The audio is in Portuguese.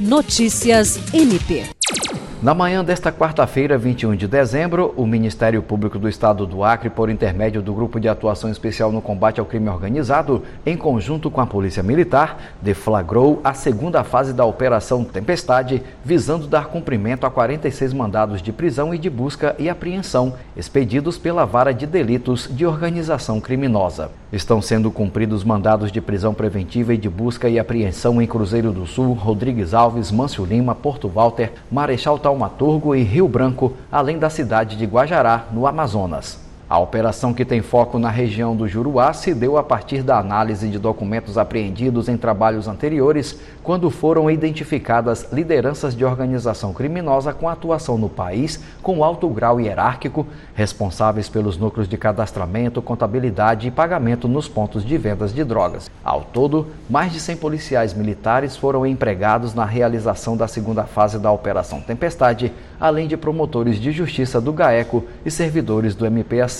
Notícias MP. Na manhã desta quarta-feira, 21 de dezembro, o Ministério Público do Estado do Acre, por intermédio do Grupo de Atuação Especial no Combate ao Crime Organizado, em conjunto com a Polícia Militar, deflagrou a segunda fase da Operação Tempestade, visando dar cumprimento a 46 mandados de prisão e de busca e apreensão expedidos pela Vara de Delitos de Organização Criminosa. Estão sendo cumpridos mandados de prisão preventiva e de busca e apreensão em Cruzeiro do Sul, Rodrigues Alves, Mâncio Lima, Porto Walter, Marechal Taumaturgo e Rio Branco, além da cidade de Guajará, no Amazonas. A operação, que tem foco na região do Juruá, se deu a partir da análise de documentos apreendidos em trabalhos anteriores, quando foram identificadas lideranças de organização criminosa com atuação no país com alto grau hierárquico, responsáveis pelos núcleos de cadastramento, contabilidade e pagamento nos pontos de vendas de drogas. Ao todo, mais de 100 policiais militares foram empregados na realização da segunda fase da Operação Tempestade, além de promotores de justiça do GAECO e servidores do MPAC.